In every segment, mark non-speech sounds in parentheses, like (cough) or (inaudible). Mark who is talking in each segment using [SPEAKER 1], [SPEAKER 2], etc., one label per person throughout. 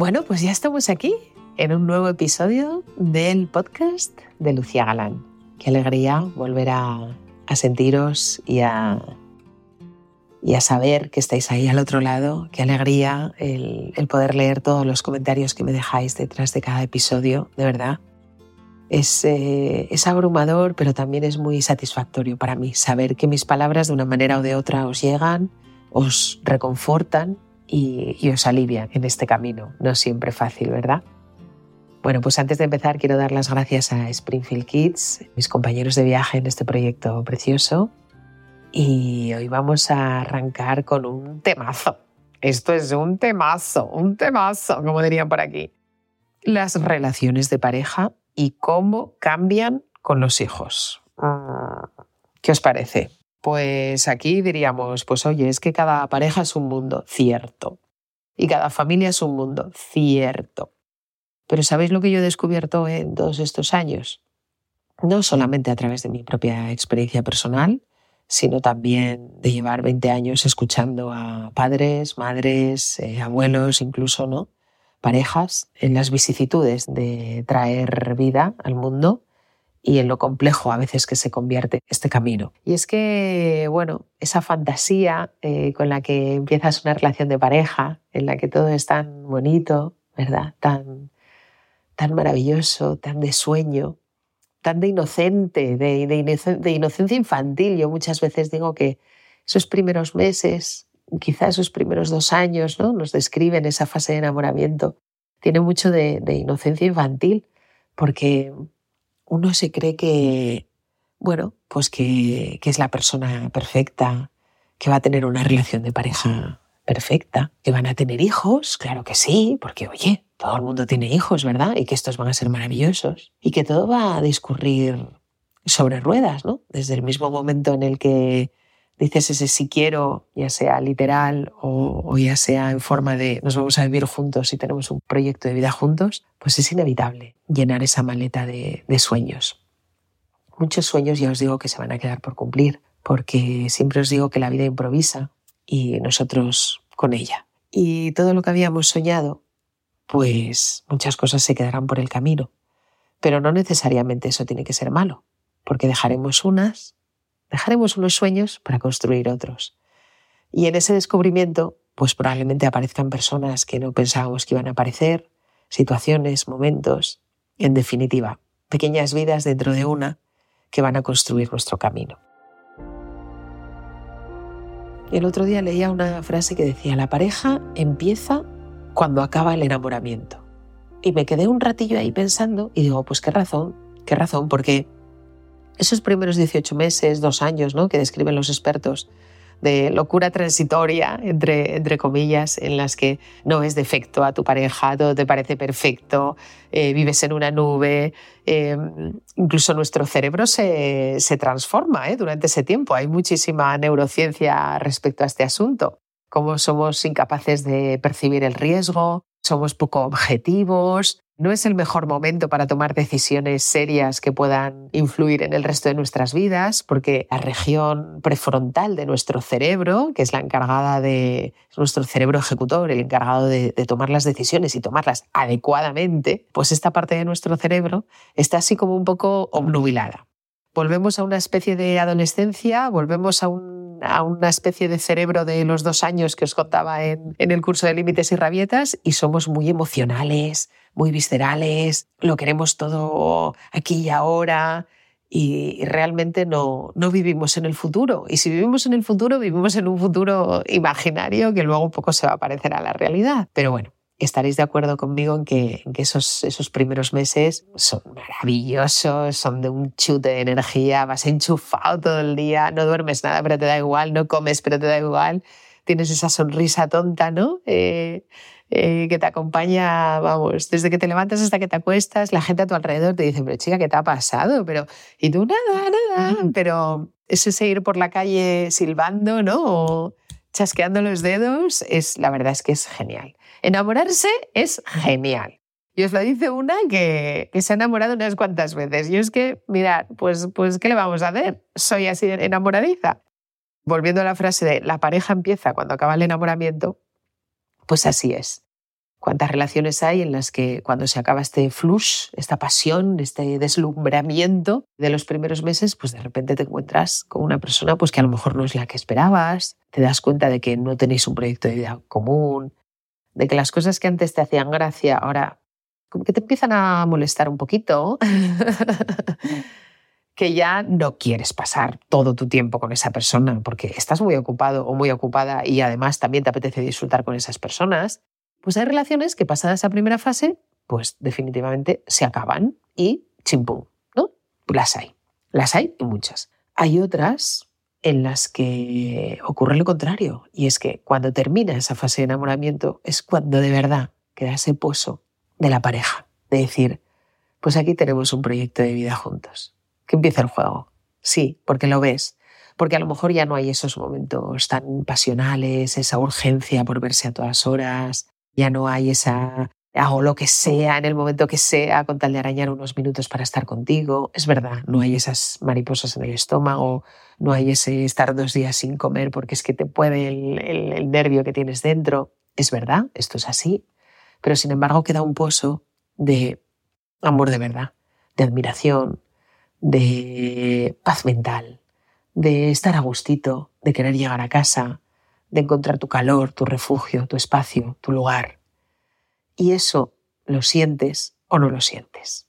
[SPEAKER 1] Bueno, pues ya estamos aquí en un nuevo episodio del podcast de Lucía Galán. Qué alegría volver a, sentiros y a, y a saber que estáis ahí al otro lado. Qué alegría el, poder leer todos los comentarios que me dejáis detrás de cada episodio, de verdad. Es, eh, es, abrumador, pero también es muy satisfactorio para mí saber que mis palabras de una manera o de otra os llegan, os reconfortan y, os alivia en este camino. No siempre fácil, ¿verdad? Bueno, pues antes de empezar quiero dar las gracias a Springfield Kids, mis compañeros de viaje en este proyecto precioso. Y hoy vamos a arrancar con un temazo. Esto es un temazo, un temazo, como dirían por aquí. Las relaciones de pareja y cómo cambian con los hijos. ¿Qué os parece? Pues aquí diríamos, pues oye, es que cada pareja es un mundo, cierto. Y cada familia es un mundo, cierto. Pero ¿sabéis lo que yo he descubierto en todos estos años? No solamente a través de mi propia experiencia personal, sino también de llevar 20 años escuchando a padres, madres, eh, abuelos, incluso, ¿no? Parejas en las vicisitudes de traer vida al mundo y en lo complejo a veces que se convierte este camino. Y es que, bueno, esa fantasía eh, con la que empiezas una relación de pareja, en la que todo es tan bonito, ¿verdad? Tan, tan maravilloso, tan de sueño, tan de inocente, de, inocencia infantil. Yo muchas veces digo que esos primeros meses, quizás esos primeros dos años, ¿no? Nos describen esa fase de enamoramiento. Tiene mucho de inocencia infantil, porque uno se cree que, bueno, pues que, es la persona perfecta, que va a tener una relación de pareja perfecta, que van a tener hijos, claro que sí, porque oye, todo el mundo tiene hijos, ¿verdad? Y que estos van a ser maravillosos. Y que todo va a discurrir sobre ruedas, ¿no? Desde el mismo momento en el que dices ese si quiero, ya sea literal o, ya sea en forma de nos vamos a vivir juntos y tenemos un proyecto de vida juntos, pues es inevitable llenar esa maleta de, de sueños. Muchos sueños ya os digo que se van a quedar por cumplir, porque siempre os digo que la vida improvisa y nosotros con ella. Y todo lo que habíamos soñado, pues muchas cosas se quedarán por el camino. Pero no necesariamente eso tiene que ser malo, porque dejaremos unas Dejaremos unos sueños para construir otros. Y en ese descubrimiento, pues probablemente aparezcan personas que no pensábamos que iban a aparecer, situaciones, momentos, en definitiva, pequeñas vidas dentro de una que van a construir nuestro camino. El otro día leía una frase que decía, la pareja empieza cuando acaba el enamoramiento. Y me quedé un ratillo ahí pensando y digo, pues qué razón, qué razón, porque esos primeros 18 meses, dos años, ¿no? que describen los expertos, de locura transitoria, entre, comillas, en las que no es defecto a tu pareja, todo te parece perfecto, eh, vives en una nube, eh, incluso nuestro cerebro se, se transforma ¿eh? durante ese tiempo. Hay muchísima neurociencia respecto a este asunto, cómo somos incapaces de percibir el riesgo, somos poco objetivos, no es el mejor momento para tomar decisiones serias que puedan influir en el resto de nuestras vidas, porque la región prefrontal de nuestro cerebro, que es la encargada de nuestro cerebro ejecutor, el encargado de, de, tomar las decisiones y tomarlas adecuadamente, pues esta parte de nuestro cerebro está así como un poco obnubilada. Volvemos a una especie de adolescencia, volvemos a un a una especie de cerebro de los dos años que os contaba en, el curso de límites y rabietas y somos muy emocionales, muy viscerales, lo queremos todo aquí y ahora y realmente no, no vivimos en el futuro. Y si vivimos en el futuro, vivimos en un futuro imaginario que luego un poco se va a parecer a la realidad. Pero bueno, estaréis de acuerdo conmigo en que, esos, esos primeros meses son maravillosos, son de un chute de energía, vas enchufado todo el día, no duermes nada, pero te da igual, no comes, pero te da igual, tienes esa sonrisa tonta, ¿no? Eh, eh, que te acompaña, vamos, desde que te levantas hasta que te acuestas, la gente a tu alrededor te dice, pero chica, ¿qué te ha pasado? Pero, y tú nada, nada, pero ese ir por la calle silbando, ¿no? O chasqueando los dedos, es, la verdad es que es genial. Enamorarse es genial. Y os lo dice una que, se ha enamorado unas cuantas veces. Y es que, mirad, pues, pues, ¿qué le vamos a hacer? Soy así enamoradiza. Volviendo a la frase de la pareja empieza cuando acaba el enamoramiento, pues así es. ¿Cuántas relaciones hay en las que cuando se acaba este flush, esta pasión, este deslumbramiento de los primeros meses, pues de repente te encuentras con una persona pues que a lo mejor no es la que esperabas, te das cuenta de que no tenéis un proyecto de vida común, de que las cosas que antes te hacían gracia ahora como que te empiezan a molestar un poquito, (laughs) que ya no quieres pasar todo tu tiempo con esa persona porque estás muy ocupado o muy ocupada y además también te apetece disfrutar con esas personas pues hay relaciones que pasada esa primera fase, pues definitivamente se acaban y chimpum, ¿no? Las hay. Las hay y muchas. Hay otras en las que ocurre lo contrario, y es que cuando termina esa fase de enamoramiento es cuando de verdad queda ese pozo de la pareja, de decir, pues aquí tenemos un proyecto de vida juntos, que empieza el juego. Sí, porque lo ves, porque a lo mejor ya no hay esos momentos tan pasionales, esa urgencia por verse a todas horas, ya no hay esa hago lo que sea en el momento que sea con tal de arañar unos minutos para estar contigo. Es verdad, no hay esas mariposas en el estómago, no hay ese estar dos días sin comer porque es que te puede el, el nervio que tienes dentro. Es verdad, esto es así, pero sin embargo queda un pozo de amor de verdad, de admiración, de paz mental, de estar a gustito, de querer llegar a casa, de encontrar tu calor, tu refugio, tu espacio, tu lugar. Y eso lo sientes o no lo sientes.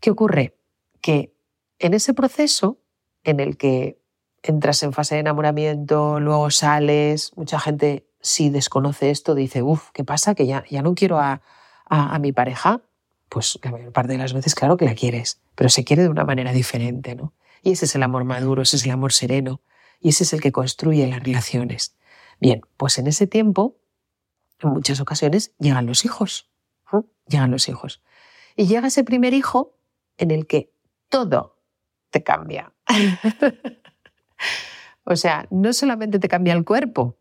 [SPEAKER 1] ¿Qué ocurre? Que en ese proceso en el que entras en fase de enamoramiento, luego sales, mucha gente si desconoce esto dice, uff, ¿qué pasa? Que ya, ya no quiero a, a, a, mi pareja. Pues la mayor parte de las veces claro que la quieres, pero se quiere de una manera diferente, ¿no? Y ese es el amor maduro, ese es el amor sereno, y ese es el que construye las relaciones. Bien, pues en ese tiempo, en muchas ocasiones, llegan los hijos. Llegan los hijos. Y llega ese primer hijo en el que todo te cambia. (laughs) o sea, no solamente te cambia el cuerpo,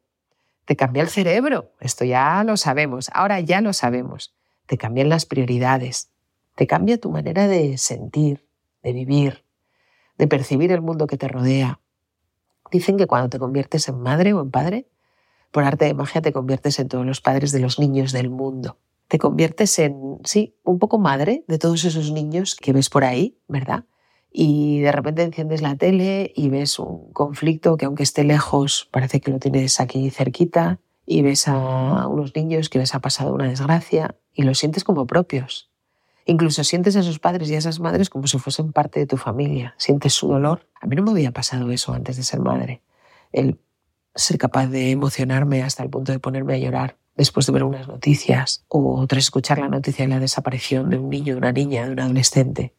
[SPEAKER 1] te cambia el cerebro. Esto ya lo sabemos, ahora ya lo sabemos. Te cambian las prioridades, te cambia tu manera de sentir, de vivir, de percibir el mundo que te rodea. Dicen que cuando te conviertes en madre o en padre, por arte de magia te conviertes en todos los padres de los niños del mundo. Te conviertes en, sí, un poco madre de todos esos niños que ves por ahí, ¿verdad? Y de repente enciendes la tele y ves un conflicto que aunque esté lejos, parece que lo tienes aquí cerquita, y ves a unos niños que les ha pasado una desgracia y los sientes como propios. Incluso sientes a esos padres y a esas madres como si fuesen parte de tu familia. Sientes su dolor. A mí no me había pasado eso antes de ser madre. El ser capaz de emocionarme hasta el punto de ponerme a llorar después de ver unas noticias o tras escuchar la noticia de la desaparición de un niño, de una niña, de un adolescente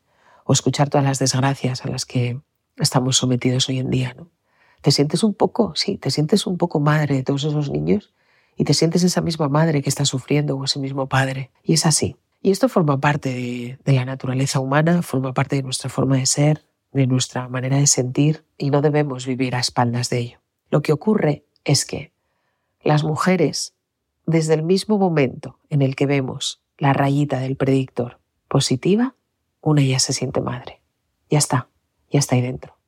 [SPEAKER 1] o escuchar todas las desgracias a las que estamos sometidos hoy en día, ¿no? Te sientes un poco, sí, te sientes un poco madre de todos esos niños y te sientes esa misma madre que está sufriendo o ese mismo padre. Y es así. Y esto forma parte de, de la naturaleza humana, forma parte de nuestra forma de ser, de nuestra manera de sentir y no debemos vivir a espaldas de ello. Lo que ocurre es que las mujeres, desde el mismo momento en el que vemos la rayita del predictor positiva, una ya se siente madre. Ya está, ya está ahí dentro.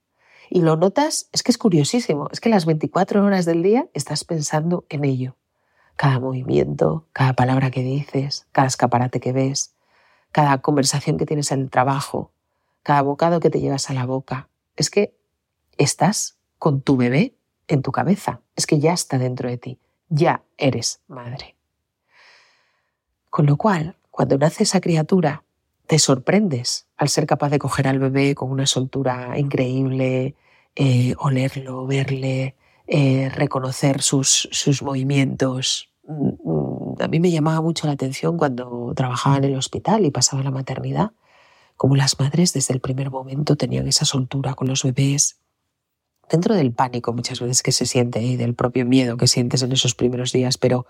[SPEAKER 1] Y lo notas, es que es curiosísimo, es que las 24 horas del día estás pensando en ello. Cada movimiento, cada palabra que dices, cada escaparate que ves, cada conversación que tienes en el trabajo, cada bocado que te llevas a la boca. Es que estás con tu bebé en tu cabeza, es que ya está dentro de ti, ya eres madre. Con lo cual, cuando nace esa criatura, te sorprendes al ser capaz de coger al bebé con una soltura increíble, eh, olerlo, verle, eh, reconocer sus, sus movimientos. Mm, a mí me llamaba mucho la atención cuando trabajaba en el hospital y pasaba la maternidad, como las madres desde el primer momento tenían esa soltura con los bebés, dentro del pánico muchas veces que se siente y del propio miedo que sientes en esos primeros días, pero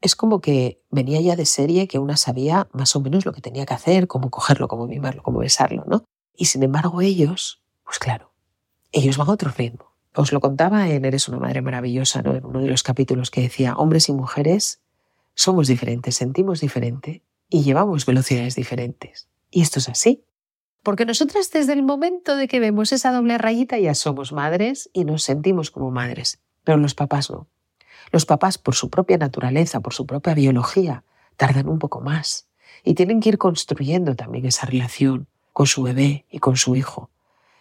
[SPEAKER 1] es como que venía ya de serie que una sabía más o menos lo que tenía que hacer, cómo cogerlo, cómo mimarlo, cómo besarlo, ¿no? Y sin embargo ellos, pues claro, ellos van a otro ritmo. Os lo contaba en Eres una madre maravillosa, ¿no? En uno de los capítulos que decía, hombres y mujeres somos diferentes, sentimos diferente y llevamos velocidades diferentes. Y esto es así. Porque nosotras desde el momento de que vemos esa doble rayita ya somos madres y nos sentimos como madres, pero los papás no. Los papás, por su propia naturaleza, por su propia biología, tardan un poco más y tienen que ir construyendo también esa relación con su bebé y con su hijo.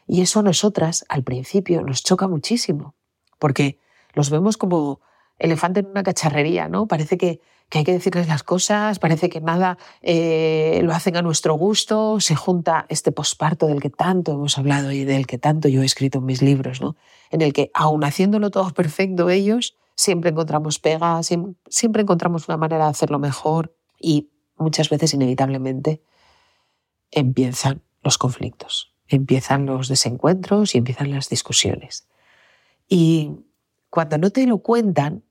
[SPEAKER 1] Y eso a nosotras al principio nos choca muchísimo, porque los vemos como elefante en una cacharrería, ¿no? Parece que, hay que decirles las cosas, parece que nada eh, lo hacen a nuestro gusto, se junta este posparto del que tanto hemos hablado y del que tanto yo he escrito en mis libros, ¿no? En el que, aun haciéndolo todo perfecto ellos, siempre encontramos pegas, siempre encontramos una manera de hacerlo mejor y muchas veces inevitablemente empiezan los conflictos, empiezan los desencuentros y empiezan las discusiones. Y cuando no te lo cuentan,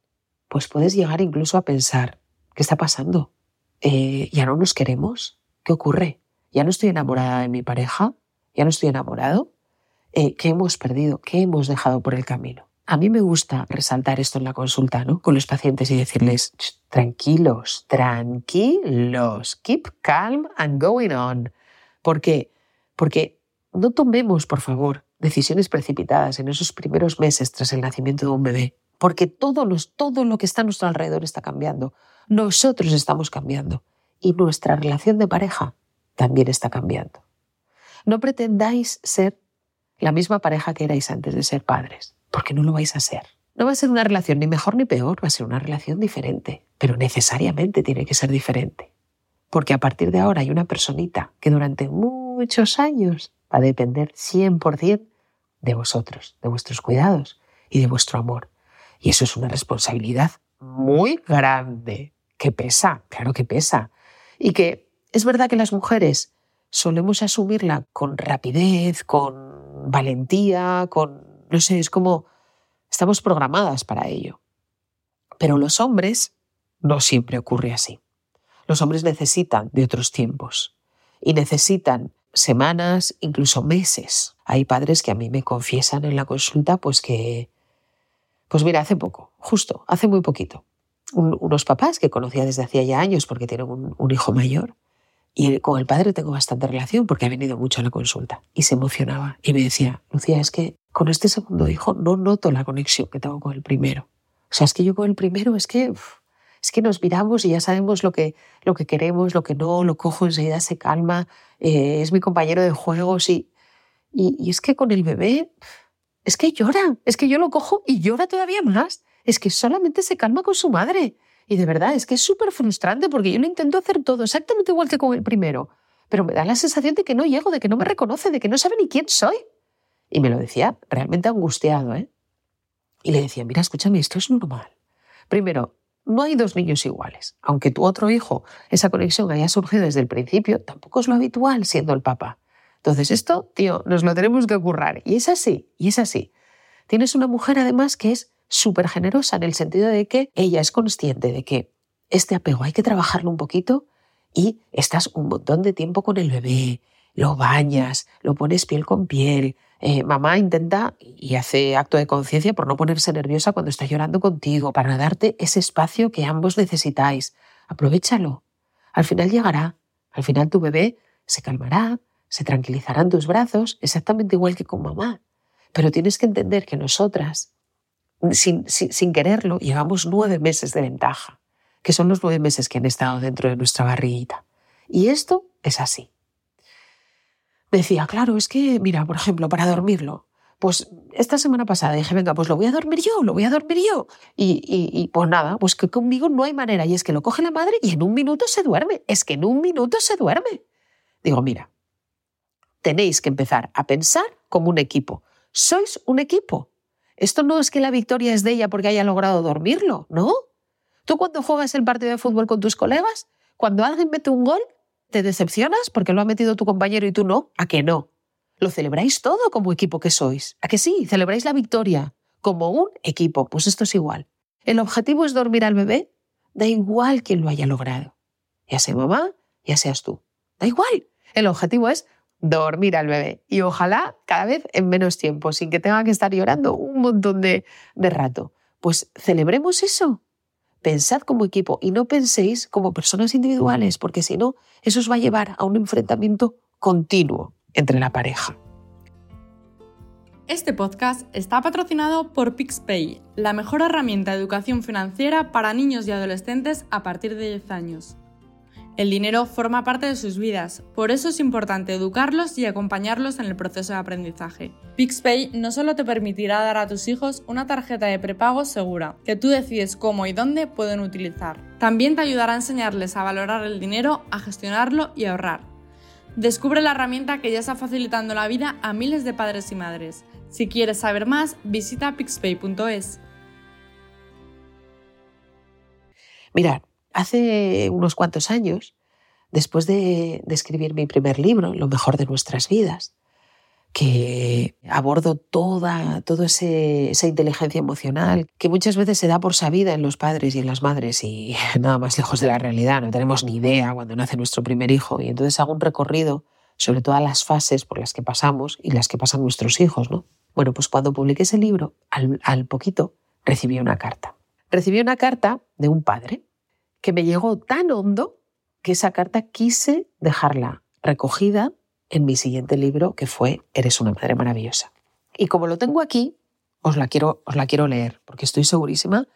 [SPEAKER 1] pues puedes llegar incluso a pensar, ¿qué está pasando? Eh, ¿Ya no nos queremos? ¿Qué ocurre? ¿Ya no estoy enamorada de mi pareja? ¿Ya no estoy enamorado? Eh, ¿Qué hemos perdido? ¿Qué hemos dejado por el camino? A mí me gusta resaltar esto en la consulta, ¿no? Con los pacientes y decirles, tranquilos, tranquilos, keep calm and going on. ¿Por qué? Porque no tomemos, por favor, decisiones precipitadas en esos primeros meses tras el nacimiento de un bebé, porque todo, todo lo que está a nuestro alrededor está cambiando. Nosotros estamos cambiando y nuestra relación de pareja también está cambiando. No pretendáis ser la misma pareja que erais antes de ser padres, porque no lo vais a ser. No va a ser una relación ni mejor ni peor, va a ser una relación diferente, pero necesariamente tiene que ser diferente. Porque a partir de ahora hay una personita que durante muchos años va a depender 100% de vosotros, de vuestros cuidados y de vuestro amor. Y eso es una responsabilidad muy grande, que pesa, claro que pesa. Y que es verdad que las mujeres solemos asumirla con rapidez, con valentía, con, no sé, es como estamos programadas para ello. Pero los hombres no siempre ocurre así. Los hombres necesitan de otros tiempos y necesitan semanas, incluso meses. Hay padres que a mí me confiesan en la consulta pues que, pues mira, hace poco, justo, hace muy poquito, unos papás que conocía desde hacía ya años porque tienen un, hijo mayor y con el padre tengo bastante relación porque ha venido mucho a la consulta y se emocionaba y me decía, Lucía, es que con este segundo hijo no noto la conexión que tengo con el primero. O sea, es que yo con el primero es que es que nos miramos y ya sabemos lo que, lo que queremos, lo que no, lo cojo enseguida, se calma, eh, es mi compañero de juegos y, y, es que con el bebé es que llora, es que yo lo cojo y llora todavía más, es que solamente se calma con su madre. Y de verdad, es que es súper frustrante porque yo lo intento hacer todo exactamente igual que con el primero, pero me da la sensación de que no llego, de que no me reconoce, de que no sabe ni quién soy. Y me lo decía realmente angustiado, ¿eh? Y le decía, mira, escúchame, esto es normal. Primero, no hay dos niños iguales. Aunque tu otro hijo, esa conexión haya surgido desde el principio, tampoco es lo habitual siendo el papá. Entonces esto, tío, nos lo tenemos que ocurrir. Y es así, y es así. Tienes una mujer además que es súper generosa en el sentido de que ella es consciente de que este apego hay que trabajarlo un poquito y estás un montón de tiempo con el bebé, lo bañas, lo pones piel con piel, eh, mamá intenta y hace acto de conciencia por no ponerse nerviosa cuando está llorando contigo, para darte ese espacio que ambos necesitáis. Aprovechalo. Al final llegará. Al final tu bebé se calmará, se tranquilizará en tus brazos, exactamente igual que con mamá. Pero tienes que entender que nosotras, sin, sin quererlo, llevamos nueve meses de ventaja, que son los nueve meses que han estado dentro de nuestra barriguita. Y esto es así decía, claro, es que, mira, por ejemplo, para dormirlo, pues esta semana pasada dije, venga, pues lo voy a dormir yo, lo voy a dormir yo. Y, y, pues nada, pues que conmigo no hay manera. Y es que lo coge la madre y en un minuto se duerme. Es que en un minuto se duerme. Digo, mira, tenéis que empezar a pensar como un equipo. Sois un equipo. Esto no es que la victoria es de ella porque haya logrado dormirlo, ¿no? Tú cuando juegas el partido de fútbol con tus colegas, cuando alguien mete un gol, ¿Te decepcionas porque lo ha metido tu compañero y tú no? ¿A que no? Lo celebráis todo como equipo que sois. ¿A que sí? Celebráis la victoria como un equipo. Pues esto es igual. El objetivo es dormir al bebé. Da igual quién lo haya logrado. Ya sea mamá, ya seas tú. Da igual. El objetivo es dormir al bebé. Y ojalá cada vez en menos tiempo, sin que tenga que estar llorando un montón de, de rato. Pues celebremos eso pensad como equipo y no penséis como personas individuales, porque si no, eso os va a llevar a un enfrentamiento continuo entre la pareja.
[SPEAKER 2] Este podcast está patrocinado por PixPay, la mejor herramienta de educación financiera para niños y adolescentes a partir de 10 años. El dinero forma parte de sus vidas, por eso es importante educarlos y acompañarlos en el proceso de aprendizaje. PixPay no solo te permitirá dar a tus hijos una tarjeta de prepago segura, que tú decides cómo y dónde pueden utilizar. También te ayudará a enseñarles a valorar el dinero, a gestionarlo y a ahorrar. Descubre la herramienta que ya está facilitando la vida a miles de padres y madres. Si quieres saber más, visita pixpay.es.
[SPEAKER 1] Mirad, hace unos cuantos años, después de, escribir mi primer libro, Lo mejor de nuestras vidas, que abordo toda, toda esa inteligencia emocional que muchas veces se da por sabida en los padres y en las madres y (laughs) nada más lejos de la realidad, no tenemos ni idea cuando nace nuestro primer hijo y entonces hago un recorrido sobre todas las fases por las que pasamos y las que pasan nuestros hijos. ¿no? Bueno, pues cuando publiqué ese libro, al, al poquito recibí una carta. Recibí una carta de un padre que me llegó tan hondo que esa carta quise dejarla recogida en mi siguiente libro, que fue Eres una madre maravillosa. Y como lo tengo aquí, os la quiero, os la quiero leer, porque estoy segurísima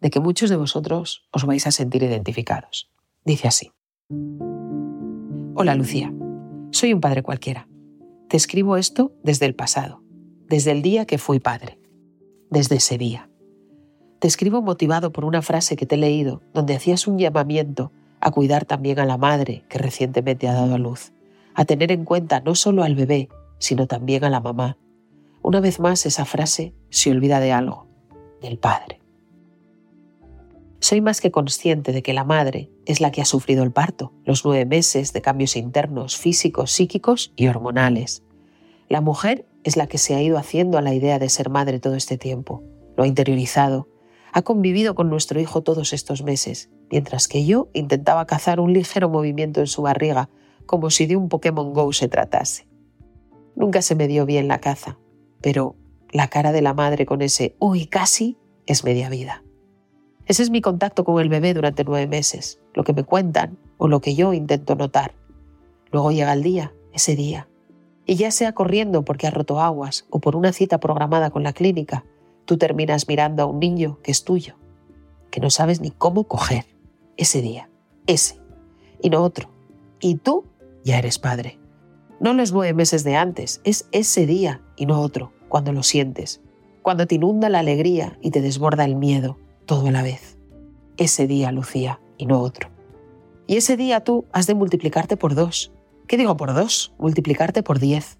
[SPEAKER 1] de que muchos de vosotros os vais a sentir identificados. Dice así. Hola Lucía, soy un padre cualquiera. Te escribo esto desde el pasado, desde el día que fui padre, desde ese día. Te escribo motivado por una frase que te he leído, donde hacías un llamamiento a cuidar también a la madre que recientemente ha dado a luz, a tener en cuenta no solo al bebé, sino también a la mamá. Una vez más esa frase se olvida de algo, del padre. Soy más que consciente de que la madre es la que ha sufrido el parto, los nueve meses de cambios internos, físicos, psíquicos y hormonales. La mujer es la que se ha ido haciendo a la idea de ser madre todo este tiempo, lo ha interiorizado ha convivido con nuestro hijo todos estos meses, mientras que yo intentaba cazar un ligero movimiento en su barriga, como si de un Pokémon Go se tratase. Nunca se me dio bien la caza, pero la cara de la madre con ese uy casi es media vida. Ese es mi contacto con el bebé durante nueve meses, lo que me cuentan o lo que yo intento notar. Luego llega el día, ese día, y ya sea corriendo porque ha roto aguas o por una cita programada con la clínica, tú terminas mirando a un niño que es tuyo, que no sabes ni cómo coger ese día, ese, y no otro. Y tú ya eres padre. No los nueve meses de antes, es ese día y no otro, cuando lo sientes, cuando te inunda la alegría y te desborda el miedo, todo a la vez. Ese día, Lucía, y no otro. Y ese día tú has de multiplicarte por dos. ¿Qué digo por dos? Multiplicarte por diez.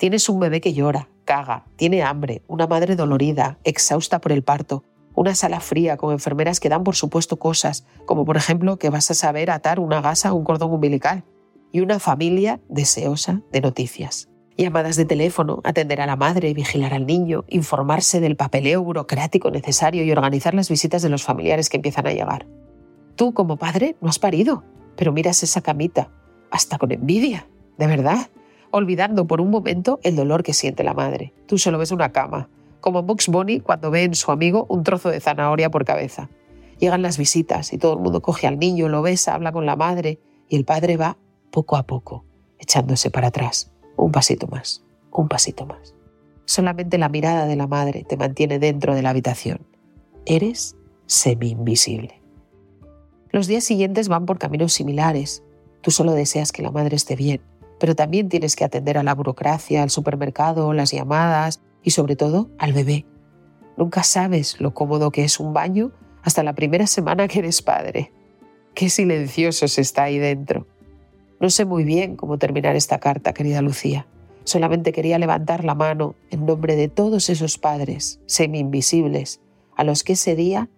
[SPEAKER 1] Tienes un bebé que llora, caga, tiene hambre, una madre dolorida, exhausta por el parto, una sala fría con enfermeras que dan por supuesto cosas, como por ejemplo que vas a saber atar una gasa o un cordón umbilical, y una familia deseosa de noticias. Llamadas de teléfono, atender a la madre, vigilar al niño, informarse del papeleo burocrático necesario y organizar las visitas de los familiares que empiezan a llegar. Tú, como padre, no has parido, pero miras esa camita, hasta con envidia, de verdad olvidando por un momento el dolor que siente la madre. Tú solo ves una cama, como Bugs Bunny cuando ve en su amigo un trozo de zanahoria por cabeza. Llegan las visitas y todo el mundo coge al niño, lo besa, habla con la madre y el padre va poco a poco, echándose para atrás, un pasito más, un pasito más. Solamente la mirada de la madre te mantiene dentro de la habitación. Eres semi-invisible. Los días siguientes van por caminos similares. Tú solo deseas que la madre esté bien, pero también tienes que atender a la burocracia, al supermercado, las llamadas y sobre todo al bebé. Nunca sabes lo cómodo que es un baño hasta la primera semana que eres padre. Qué silencioso se está ahí dentro. No sé muy bien cómo terminar esta carta, querida Lucía. Solamente quería levantar la mano en nombre de todos esos padres semi-invisibles a los que ese día,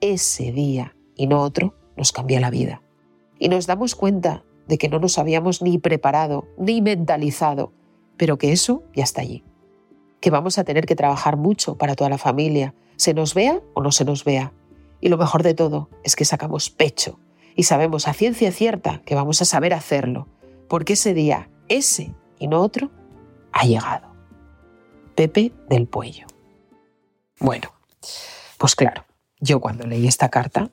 [SPEAKER 1] ese día y no otro, nos cambia la vida. Y nos damos cuenta de que no nos habíamos ni preparado ni mentalizado, pero que eso ya está allí. Que vamos a tener que trabajar mucho para toda la familia, se nos vea o no se nos vea. Y lo mejor de todo es que sacamos pecho y sabemos a ciencia cierta que vamos a saber hacerlo, porque ese día, ese y no otro, ha llegado. Pepe del Puello. Bueno, pues claro, yo cuando leí esta carta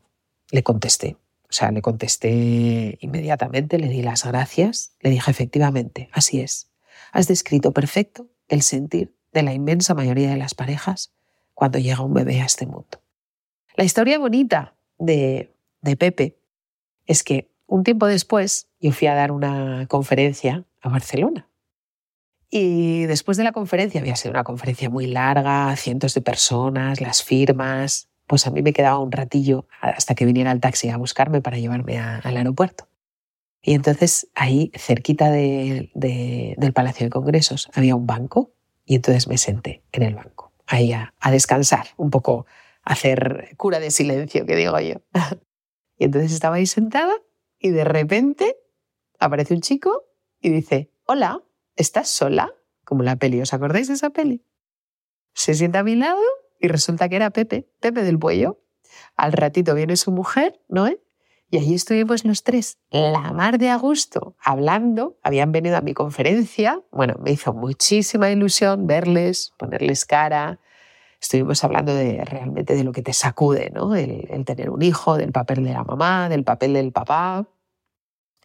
[SPEAKER 1] le contesté o sea, le contesté inmediatamente, le di las gracias, le dije efectivamente, así es. Has descrito perfecto el sentir de la inmensa mayoría de las parejas cuando llega un bebé a este mundo. La historia bonita de, de Pepe es que un tiempo después, yo fui a dar una conferencia a Barcelona. Y después de la conferencia, había sido una conferencia muy larga, cientos de personas, las firmas, pues a mí me quedaba un ratillo hasta que viniera el taxi a buscarme para llevarme al aeropuerto. Y entonces ahí, cerquita del Palacio de Congresos, había un banco y entonces me senté en el banco, ahí a, a descansar, un poco a hacer cura de silencio, que digo yo. (laughs) y entonces estaba ahí sentada y de repente aparece un chico y dice, hola, ¿estás sola? Como la peli, ¿os acordáis de esa peli? Se sienta a mi lado y resulta que era Pepe, Pepe del Puello. Al ratito viene su mujer, Noé, y allí estuvimos los tres, la mar de agosto, hablando. Habían venido a mi conferencia. Bueno, me hizo muchísima ilusión verles, ponerles cara. Estuvimos hablando de realmente de lo que te sacude, ¿no? El, el tener un hijo, del papel de la mamá, del papel del papá.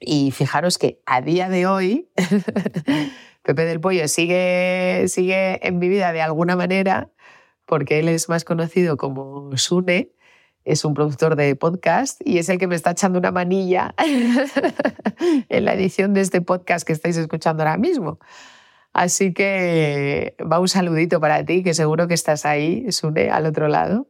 [SPEAKER 1] Y fijaros que a día de hoy (laughs) Pepe del Pollo sigue, sigue en mi vida de alguna manera, porque él es más conocido como Sune, es un productor de podcast y es el que me está echando una manilla (laughs) en la edición de este podcast que estáis escuchando ahora mismo. Así que va un saludito para ti, que seguro que estás ahí, Sune, al otro lado.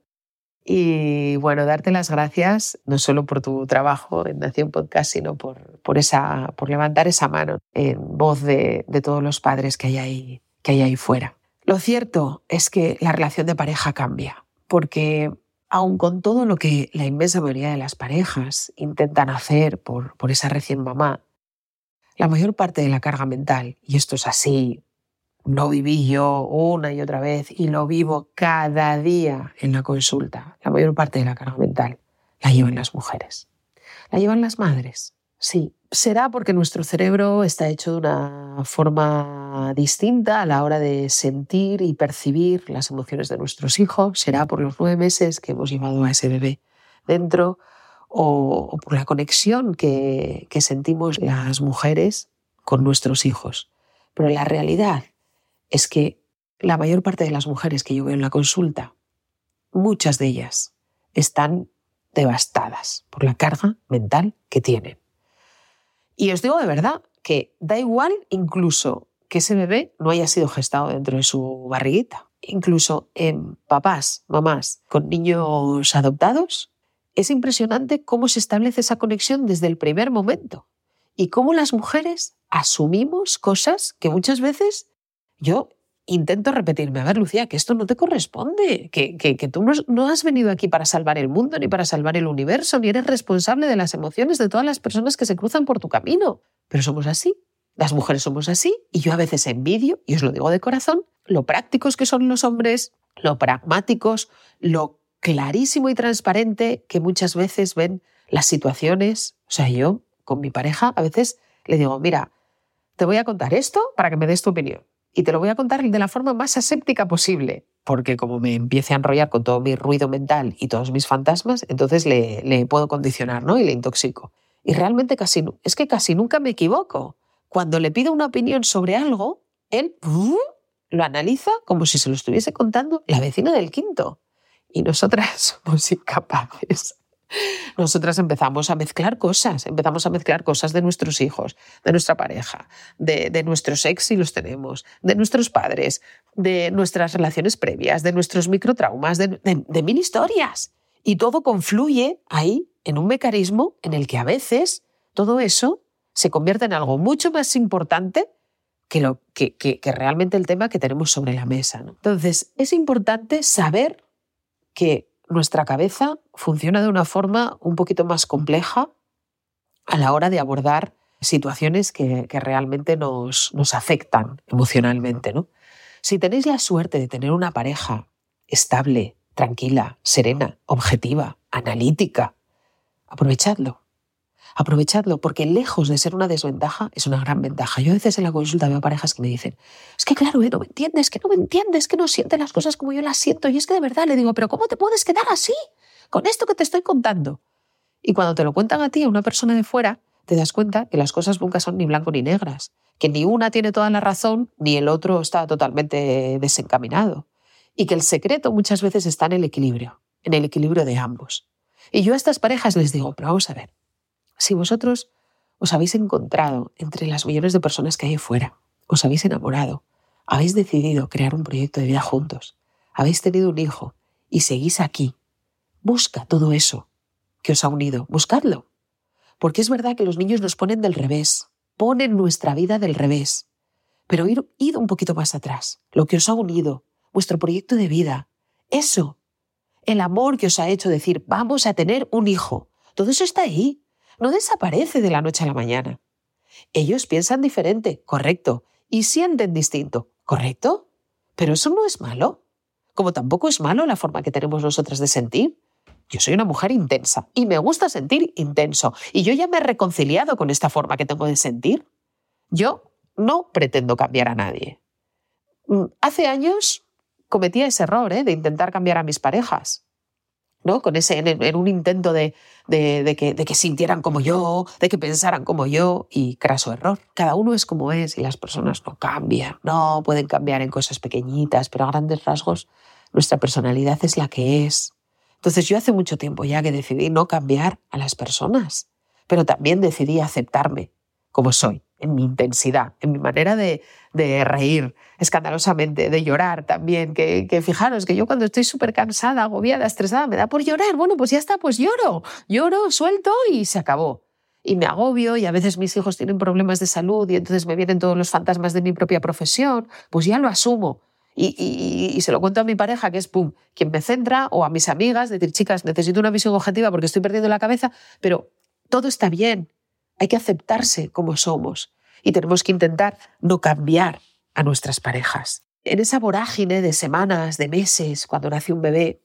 [SPEAKER 1] Y bueno, darte las gracias no solo por tu trabajo en Nación Podcast, sino por, por, esa, por levantar esa mano en voz de, de todos los padres que hay, ahí, que hay ahí fuera. Lo cierto es que la relación de pareja cambia, porque aun con todo lo que la inmensa mayoría de las parejas intentan hacer por, por esa recién mamá, la mayor parte de la carga mental, y esto es así lo viví yo una y otra vez y lo vivo cada día en la consulta. La mayor parte de la carga mental la llevan las mujeres. La llevan las madres. Sí, será porque nuestro cerebro está hecho de una forma distinta a la hora de sentir y percibir las emociones de nuestros hijos. Será por los nueve meses que hemos llevado a ese bebé dentro o, por la conexión que, que sentimos las mujeres con nuestros hijos. Pero la realidad es que la mayor parte de las mujeres que yo veo en la consulta, muchas de ellas están devastadas por la carga mental que tienen. Y os digo de verdad que da igual incluso que ese bebé no haya sido gestado dentro de su barriguita. Incluso en papás, mamás con niños adoptados, es impresionante cómo se establece esa conexión desde el primer momento y cómo las mujeres asumimos cosas que muchas veces yo intento repetirme, a ver, Lucía, que esto no te corresponde, que, que, tú no, no, has venido aquí para salvar el mundo, ni para salvar el universo, ni eres responsable de las emociones de todas las personas que se cruzan por tu camino. Pero somos así, las mujeres somos así, y yo a veces envidio, y os lo digo de corazón, lo prácticos que son los hombres, lo pragmáticos, lo clarísimo y transparente que muchas veces ven las situaciones. O sea, yo con mi pareja a veces le digo, mira, te voy a contar esto para que me des tu opinión y te lo voy a contar de la forma más aséptica posible, porque como me empiece a enrollar con todo mi ruido mental y todos mis fantasmas, entonces le, le puedo condicionar ¿no? y le intoxico. Y realmente casi, es que casi nunca me equivoco. Cuando le pido una opinión sobre algo, él lo analiza como si se lo estuviese contando la vecina del quinto. Y nosotras (laughs) somos incapaces nosotras empezamos a mezclar cosas, empezamos a mezclar cosas de nuestros hijos, de nuestra pareja, de, nuestros ex si los tenemos, de nuestros padres, de nuestras relaciones previas, de nuestros microtraumas, de, de mil historias. Y todo confluye ahí en un mecanismo en el que a veces todo eso se convierte en algo mucho más importante que, lo, que, que, realmente el tema que tenemos sobre la mesa. Entonces, es importante saber que nuestra cabeza funciona de una forma un poquito más compleja a la hora de abordar situaciones que, realmente nos, nos, afectan emocionalmente. ¿no? Si tenéis la suerte de tener una pareja estable, tranquila, serena, objetiva, analítica, aprovechadlo. Aprovechadlo, porque lejos de ser una desventaja, es una gran ventaja. Yo a veces en la consulta veo parejas que me dicen, es que claro, eh, no me entiendes, que no me entiendes, que no sientes las cosas como yo las siento. Y es que de verdad le digo, pero ¿cómo te puedes quedar así con esto que te estoy contando? Y cuando te lo cuentan a ti, a una persona de fuera, te das cuenta que las cosas nunca son ni blanco ni negras, que ni una tiene toda la razón, ni el otro está totalmente desencaminado. Y que el secreto muchas veces está en el equilibrio, en el equilibrio de ambos. Y yo a estas parejas les digo, pero vamos a ver, si vosotros os habéis encontrado entre las millones de personas que hay fuera, os habéis enamorado, habéis decidido crear un proyecto de vida juntos, habéis tenido un hijo y seguís aquí, busca todo eso que os ha unido, buscadlo. Porque es verdad que los niños nos ponen del revés, ponen nuestra vida del revés. Pero id, id un poquito más atrás, lo que os ha unido, vuestro proyecto de vida, eso, el amor que os ha hecho decir, vamos a tener un hijo, todo eso está ahí, no desaparece de la noche a la mañana. Ellos piensan diferente, correcto, y sienten distinto, correcto, pero eso no es malo. Como tampoco es malo la forma que tenemos nosotras de sentir. Yo soy una mujer intensa y me gusta sentir intenso. Y yo ya me he reconciliado con esta forma que tengo de sentir. Yo no pretendo cambiar a nadie. Mm, hace años cometía ese error ¿eh? de intentar cambiar a mis parejas. ¿No? Con ese, en, un intento de, de, que, de, que, sintieran como yo, de que pensaran como yo, y craso error. Cada uno es como es y las personas no cambian, no pueden cambiar en cosas pequeñitas, pero a grandes rasgos nuestra personalidad es la que es. Entonces yo hace mucho tiempo ya que decidí no cambiar a las personas, pero también decidí aceptarme como soy en mi intensidad, en mi manera de, reír escandalosamente, de llorar también. Que, fijaros que yo cuando estoy súper cansada, agobiada, estresada, me da por llorar. Bueno, pues ya está, pues lloro, lloro, suelto y se acabó. Y me agobio y a veces mis hijos tienen problemas de salud y entonces me vienen todos los fantasmas de mi propia profesión, pues ya lo asumo. Y, se lo cuento a mi pareja, que es pum, quien me centra, o a mis amigas, decir, chicas, necesito una visión objetiva porque estoy perdiendo la cabeza, pero todo está bien. Hay que aceptarse como somos y tenemos que intentar no cambiar a nuestras parejas. En esa vorágine de semanas, de meses, cuando nace un bebé,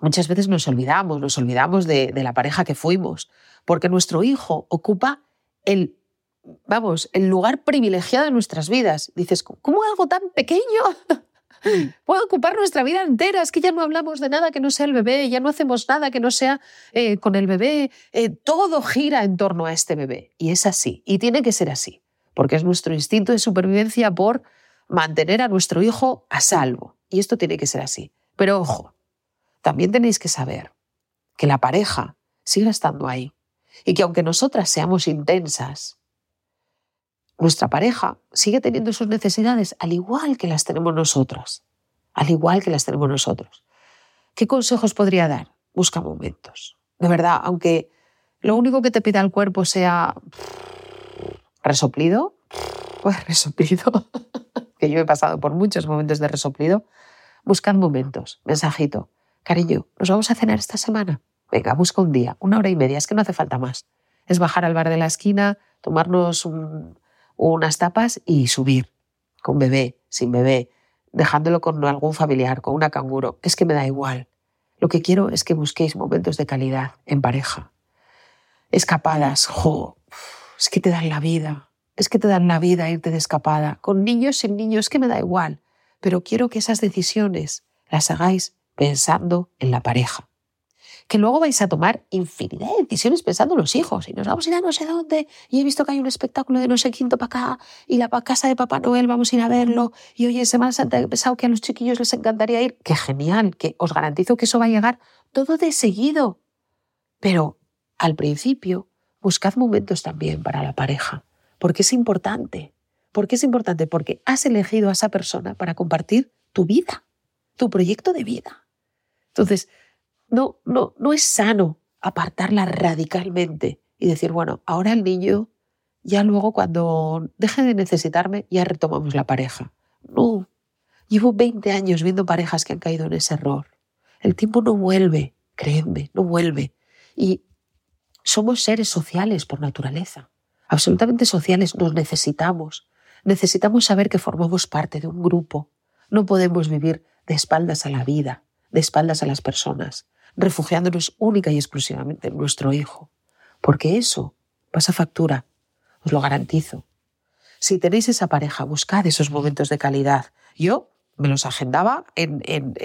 [SPEAKER 1] muchas veces nos olvidamos, nos olvidamos de, la pareja que fuimos, porque nuestro hijo ocupa el vamos, el lugar privilegiado de nuestras vidas. Dices, ¿cómo algo tan pequeño puede ocupar nuestra vida entera? Es que ya no hablamos de nada que no sea el bebé, ya no hacemos nada que no sea eh, con el bebé. Eh, todo gira en torno a este bebé. Y es así, y tiene que ser así porque es nuestro instinto de supervivencia por mantener a nuestro hijo a salvo. Y esto tiene que ser así. Pero ojo, también tenéis que saber que la pareja sigue estando ahí y que aunque nosotras seamos intensas, nuestra pareja sigue teniendo sus necesidades al igual que las tenemos nosotros, al igual que las tenemos nosotros. ¿Qué consejos podría dar? Busca momentos. De verdad, aunque lo único que te pida el cuerpo sea resoplido, pues resoplido, (laughs) que yo he pasado por muchos momentos de resoplido, buscad momentos, mensajito, cariño, nos vamos a cenar esta semana. Venga, busca un día, una hora y media, es que no hace falta más. Es bajar al bar de la esquina, tomarnos unas tapas y subir, con bebé, sin bebé, dejándolo con algún familiar, con una canguro. Es que me da igual. Lo que quiero es que busquéis momentos de calidad en pareja. Escapadas, jo, es que te dan la vida, es que te dan la vida irte de escapada, con niños, sin niños, es que me da igual, pero quiero que esas decisiones las hagáis pensando en la pareja. Que luego vais a tomar infinidad de decisiones pensando en los hijos. Y nos vamos a ir a no sé dónde. Y he visto que hay un espectáculo de no sé quinto para acá. Y la casa de Papá Noel, vamos a ir a verlo. Y oye, Semana Santa he pensado que a los chiquillos les encantaría ir. Qué genial, que os garantizo que eso va a llegar todo de seguido. Pero al principio buscad momentos también para la pareja, porque es importante. ¿Por qué es importante? Porque has elegido a esa persona para compartir tu vida, tu proyecto de vida. Entonces, no, no, no es sano apartarla radicalmente y decir, bueno, ahora el niño, ya luego cuando deje de necesitarme, ya retomamos la pareja. No, llevo 20 años viendo parejas que han caído en ese error. El tiempo no vuelve, créeme, no vuelve. Y somos seres sociales por naturaleza, absolutamente sociales, nos necesitamos. Necesitamos saber que formamos parte de un grupo. No podemos vivir de espaldas a la vida, de espaldas a las personas, refugiándonos única y exclusivamente en nuestro hijo. Porque eso pasa factura, os lo garantizo. Si tenéis esa pareja, buscad esos momentos de calidad. Yo me los agendaba en,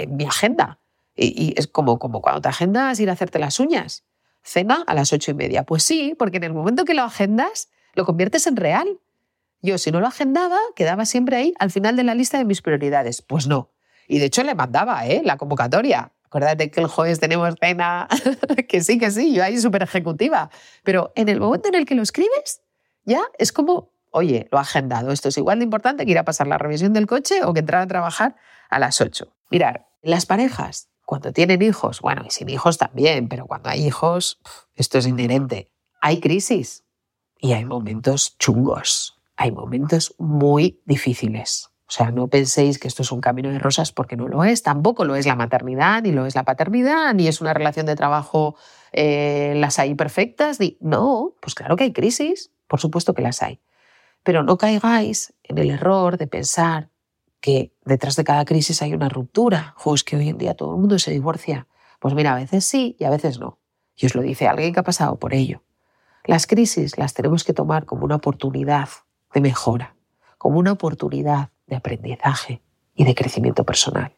[SPEAKER 1] mi agenda. Y, es como, como cuando te agendas ir a hacerte las uñas cena a las ocho y media. Pues sí, porque en el momento que lo agendas, lo conviertes en real. Yo, si no lo agendaba, quedaba siempre ahí al final de la lista de mis prioridades. Pues no. Y de hecho le mandaba ¿eh? la convocatoria. Acuérdate que el jueves tenemos cena, (laughs) que sí, que sí, yo ahí súper ejecutiva. Pero en el momento en el que lo escribes, ya es como, oye, lo ha agendado. Esto es igual de importante que ir a pasar la revisión del coche o que entrar a trabajar a las 8. Mirar, las parejas, cuando tienen hijos, bueno, y sin hijos también, pero cuando hay hijos, esto es inherente. Hay crisis y hay momentos chungos, hay momentos muy difíciles. O sea, no penséis que esto es un camino de rosas porque no lo es. Tampoco lo es la maternidad, ni lo es la paternidad, ni es una relación de trabajo eh, las hay perfectas. No, pues claro que hay crisis, por supuesto que las hay. Pero no caigáis en el error de pensar que detrás de cada crisis hay una ruptura. Jo, es que hoy en día todo el mundo se divorcia. Pues mira, a veces sí y a veces no. Y os lo dice alguien que ha pasado por ello. Las crisis las tenemos que tomar como una oportunidad de mejora, como una oportunidad de aprendizaje y de crecimiento personal.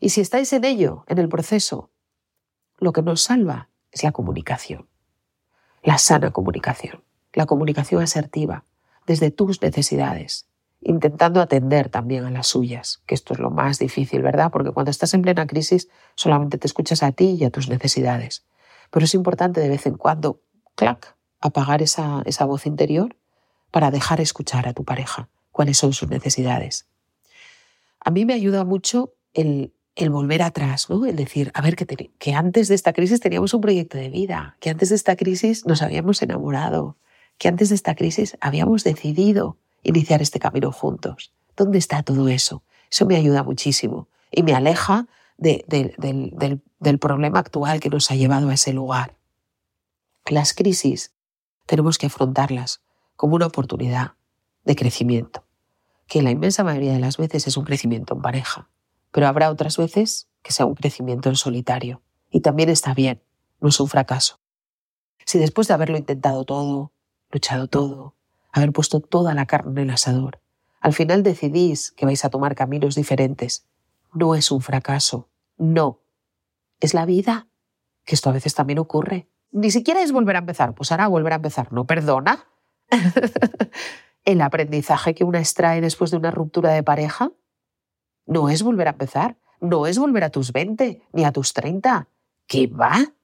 [SPEAKER 1] Y si estáis en ello, en el proceso, lo que nos salva es la comunicación, la sana comunicación, la comunicación asertiva, desde tus necesidades, intentando atender también a las suyas, que esto es lo más difícil, ¿verdad? Porque cuando estás en plena crisis solamente te escuchas a ti y a tus necesidades. Pero es importante de vez en cuando, clac, apagar esa, esa voz interior para dejar escuchar a tu pareja cuáles son sus necesidades. A mí me ayuda mucho el, volver atrás, ¿no? El decir, a ver, que, que antes de esta crisis teníamos un proyecto de vida, que antes de esta crisis nos habíamos enamorado, que antes de esta crisis habíamos decidido iniciar este camino juntos. ¿Dónde está todo eso? Eso me ayuda muchísimo y me aleja del, del problema actual que nos ha llevado a ese lugar. Las crisis tenemos que afrontarlas como una oportunidad de crecimiento que la inmensa mayoría de las veces es un crecimiento en pareja, pero habrá otras veces que sea un crecimiento en solitario. Y también está bien, no es un fracaso. Si después de haberlo intentado todo, luchado todo, haber puesto toda la carne en el asador, al final decidís que vais a tomar caminos diferentes, no es un fracaso, no. Es la vida, que esto a veces también ocurre. Ni siquiera es volver a empezar, pues ahora volver a empezar, no perdona. (laughs) el aprendizaje que una extrae después de una ruptura de pareja no es volver a empezar, no es volver a tus 20 ni a tus 30. ¿Qué va?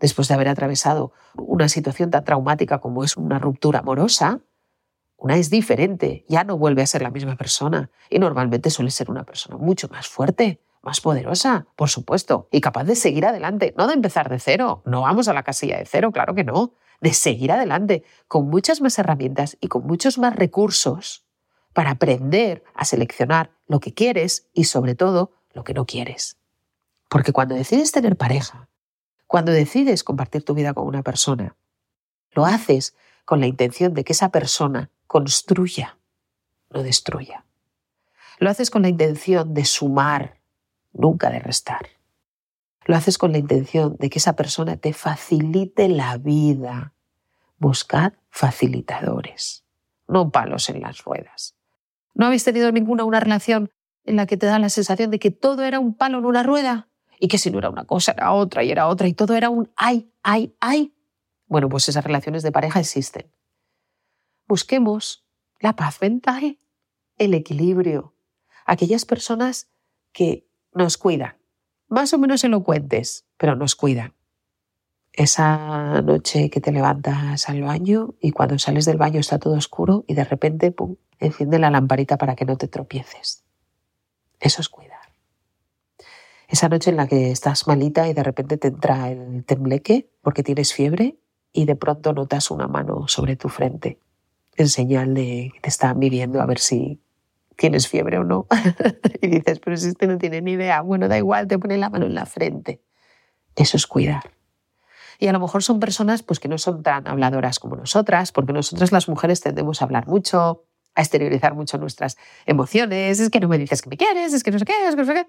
[SPEAKER 1] Después de haber atravesado una situación tan traumática como es una ruptura amorosa, una es diferente, ya no vuelve a ser la misma persona y normalmente suele ser una persona mucho más fuerte, más poderosa, por supuesto, y capaz de seguir adelante, no de empezar de cero, no vamos a la casilla de cero, claro que no, de seguir adelante con muchas más herramientas y con muchos más recursos para aprender a seleccionar lo que quieres y sobre todo lo que no quieres. Porque cuando decides tener pareja, cuando decides compartir tu vida con una persona, lo haces con la intención de que esa persona construya, no destruya. Lo haces con la intención de sumar, nunca de restar. Lo haces con la intención de que esa persona te facilite la vida. Buscad facilitadores, no palos en las ruedas. ¿No habéis tenido ninguna una relación en la que te da la sensación de que todo era un palo en una rueda? Y que si no era una cosa, era otra y era otra y todo era un ay, ay, ay. Bueno, pues esas relaciones de pareja existen. Busquemos la paz mental, el equilibrio, aquellas personas que nos cuidan, más o menos elocuentes, pero nos cuidan. Esa noche que te levantas al baño y cuando sales del baño está todo oscuro y de repente, pum, enciende la lamparita para que no te tropieces. Eso es cuidar. Esa noche en la que estás malita y de repente te entra el tembleque porque tienes fiebre y de pronto notas una mano sobre tu frente en señal de que te están viviendo a ver si tienes fiebre o no. (laughs) y dices, pero si usted no tiene ni idea, bueno, da igual, te pone la mano en la frente. Eso es cuidar. Y a lo mejor son personas pues, que no son tan habladoras como nosotras, porque nosotras las mujeres tendemos a hablar mucho, a exteriorizar mucho nuestras emociones, es que no me dices que me quieres, es que no sé qué, es que no sé qué.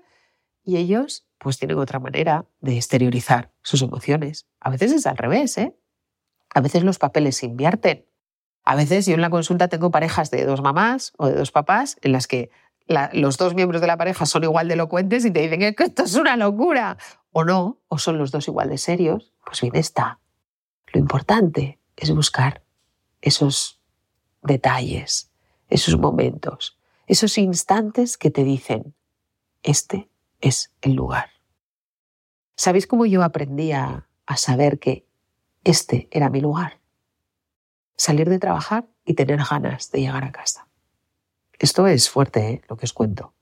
[SPEAKER 1] Y ellos pues tienen otra manera de exteriorizar sus emociones. A veces es al revés, ¿eh? A veces los papeles se invierten a veces yo en la consulta tengo parejas de dos mamás o de dos papás en las que los dos miembros de la pareja son igual de elocuentes y te dicen que esto es una locura. O no, o son los dos igual de serios. Pues bien está. Lo importante es buscar esos detalles, esos momentos, esos instantes que te dicen, este es el lugar. ¿Sabéis cómo yo aprendí a, a saber que este era mi lugar? Salir de trabajar y tener ganas de llegar a casa. Esto es fuerte, ¿eh? lo que os cuento.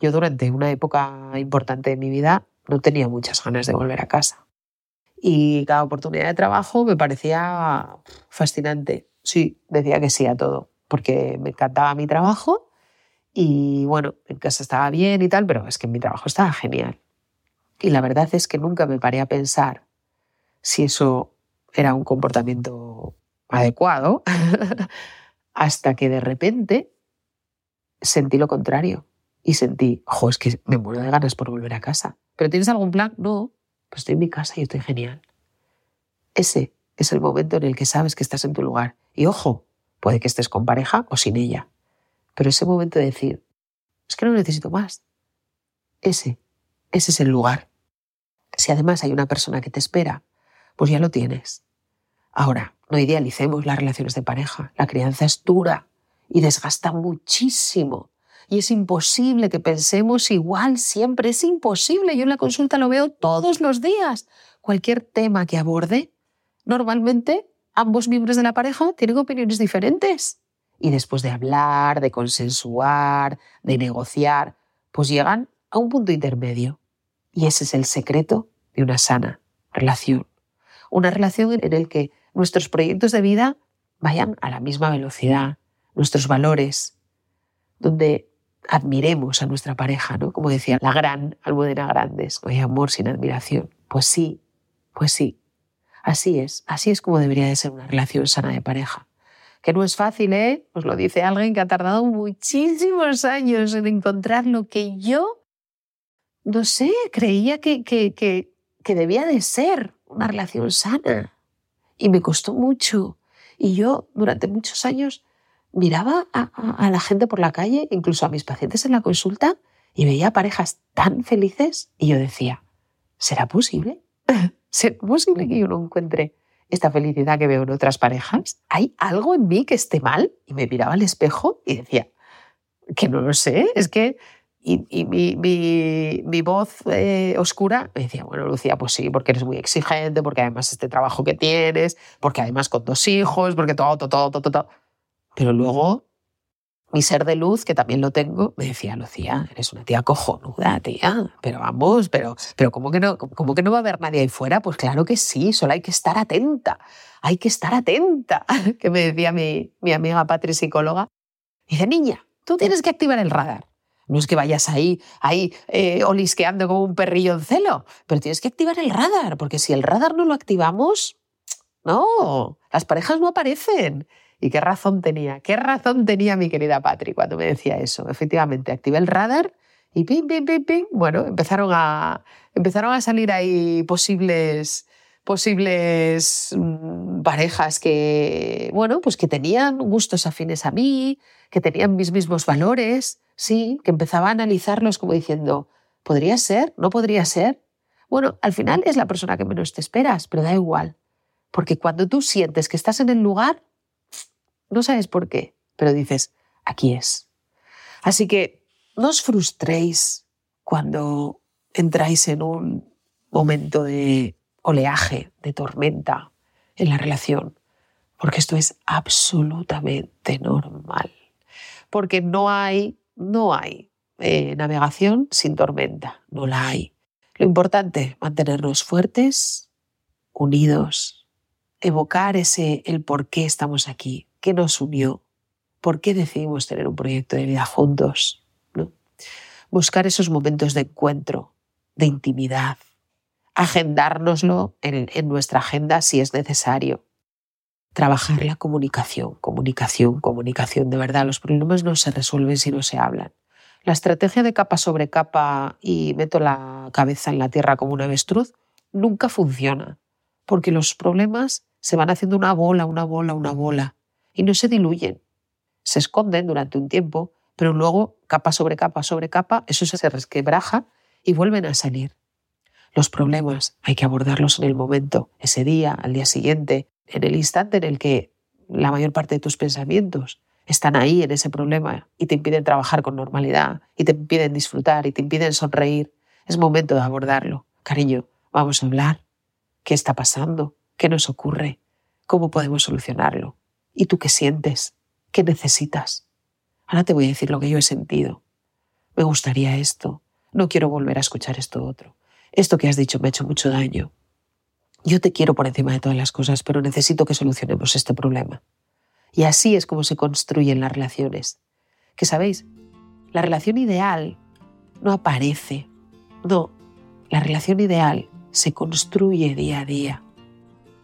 [SPEAKER 1] Yo durante una época importante de mi vida no tenía muchas ganas de volver a casa. Y cada oportunidad de trabajo me parecía fascinante. Sí, decía que sí a todo, porque me encantaba mi trabajo y bueno, en casa estaba bien y tal, pero es que mi trabajo estaba genial. Y la verdad es que nunca me paré a pensar si eso era un comportamiento adecuado (laughs) hasta que de repente sentí lo contrario y sentí, ojo, es que me muero de ganas por volver a casa. ¿Pero tienes algún plan? No, pues estoy en mi casa y estoy genial. Ese es el momento en el que sabes que estás en tu lugar. Y ojo, puede que estés con pareja o sin ella. Pero ese momento de decir, es que no necesito más. Ese, ese es el lugar. Si además hay una persona que te espera, pues ya lo tienes. Ahora, no idealicemos las relaciones de pareja. La crianza es dura y desgasta muchísimo. Y es imposible que pensemos igual siempre. Es imposible. Yo en la consulta lo veo todos los días. Cualquier tema que aborde, normalmente ambos miembros de la pareja tienen opiniones diferentes. Y después de hablar, de consensuar, de negociar, pues llegan a un punto intermedio. Y ese es el secreto de una sana relación. Una relación en la que nuestros proyectos de vida vayan a la misma velocidad, nuestros valores, donde admiremos a nuestra pareja, ¿no? Como decía la gran Almudena Grandes, no hay amor sin admiración. Pues sí, pues sí. Así es, así es como debería de ser una relación sana de pareja. Que no es fácil, ¿eh? Os lo dice alguien que ha tardado muchísimos años en encontrar lo que yo, no sé, creía que, que, que, que debía de ser una relación sana. Y me costó mucho. Y yo durante muchos años miraba a, la gente por la calle, incluso a mis pacientes en la consulta, y veía parejas tan felices y yo decía, ¿será posible? (laughs) ¿Será posible que yo no encuentre esta felicidad que veo en otras parejas? ¿Hay algo en mí que esté mal? Y me miraba al espejo y decía, que no lo sé, es que... Y, mi, voz eh, oscura me decía, bueno, Lucía, pues sí, porque eres muy exigente, porque además este trabajo que tienes, porque además con dos hijos, porque todo, todo, todo, todo, todo. Pero luego mi ser de luz, que también lo tengo, me decía, Lucía, eres una tía cojonuda, tía, pero vamos, pero, pero ¿cómo, que no, ¿cómo que no va a haber nadie ahí fuera? Pues claro que sí, solo hay que estar atenta, hay que estar atenta, (laughs) que me decía mi, mi amiga Patri, psicóloga. Dice, niña, tú tienes que activar el radar. No es que vayas ahí, ahí eh, olisqueando como un perrillo en celo, pero tienes que activar el radar, porque si el radar no lo activamos, (tsk) no, las parejas no aparecen. Y qué razón tenía, qué razón tenía mi querida Patri cuando me decía eso. Efectivamente, activé el radar y ping, ping, ping, ping. Bueno, empezaron a, empezaron a salir ahí posibles, posibles mm, parejas que, bueno, pues que tenían gustos afines a mí, que tenían mis mismos valores, sí, que empezaba a analizarlos como diciendo, ¿podría ser? ¿No podría ser? Bueno, al final es la persona que menos te esperas, pero da igual. Porque cuando tú sientes que estás en el lugar, no sabes por qué, pero dices, aquí es. Así que no os frustréis cuando entráis en un momento de oleaje, de tormenta en la relación, porque esto es absolutamente normal. Porque no hay, no hay eh, navegación sin tormenta, no la hay. Lo importante, mantenernos fuertes, unidos, evocar ese el por qué estamos aquí, qué nos unió, por qué decidimos tener un proyecto de vida juntos. ¿no? Buscar esos momentos de encuentro, de intimidad, agendárnoslo en, en nuestra agenda si es necesario. Trabajar la comunicación, comunicación, comunicación. De verdad, los problemas no se resuelven si no se hablan. La estrategia de capa sobre capa y meto la cabeza en la tierra como un avestruz nunca funciona, porque los problemas se van haciendo una bola, una bola, una bola y no se diluyen. Se esconden durante un tiempo, pero luego, capa sobre capa sobre capa, eso se resquebraja y vuelven a salir. Los problemas hay que abordarlos en el momento, ese día, al día siguiente, en el instante en el que la mayor parte de tus pensamientos están ahí en ese problema y te impiden trabajar con normalidad y te impiden disfrutar y te impiden sonreír. Es momento de abordarlo. Cariño, Vamos a hablar. ¿Qué está pasando? ¿Qué nos ocurre? ¿Cómo podemos solucionarlo? ¿Y tú qué sientes? ¿Qué necesitas? Ahora te voy a decir lo que yo he sentido. Me gustaría esto. No quiero volver a escuchar esto otro. Esto que has dicho me ha hecho mucho daño. Yo te quiero por encima de todas las cosas, pero necesito que solucionemos este problema. Y así es como se construyen las relaciones. Que sabéis, la relación ideal no aparece. No, la relación ideal se construye día a día.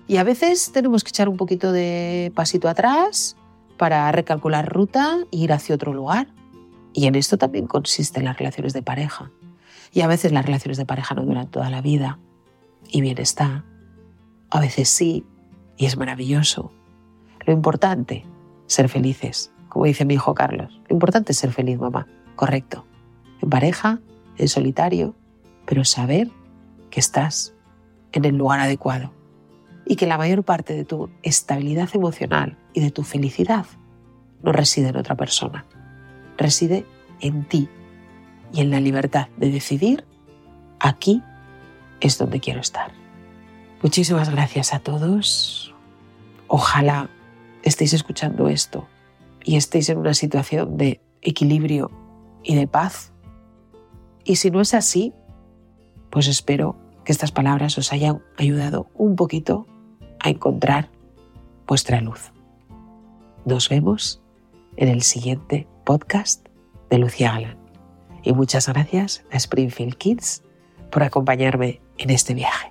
[SPEAKER 1] Y a veces tenemos que echar un poquito de pasito atrás para recalcular ruta e ir hacia otro lugar. Y en esto también consisten las relaciones de pareja. Y a veces las relaciones de pareja no duran toda la vida. Y bien está. A veces sí, y es maravilloso. Lo importante, ser felices, como dice mi hijo Carlos. Lo importante es ser feliz, mamá. Correcto. En pareja, en solitario, pero saber que estás en el lugar adecuado y que la mayor parte de tu estabilidad emocional y de tu felicidad no reside en otra persona, reside en ti y en la libertad de decidir, aquí es donde quiero estar. Muchísimas gracias a todos. Ojalá estéis escuchando esto y estéis en una situación de equilibrio y de paz. Y si no es así, pues espero que estas palabras os hayan ayudado un poquito a encontrar vuestra luz. Nos vemos en el siguiente podcast de Lucía Galán. Y muchas gracias a Springfield Kids por acompañarme en este viaje.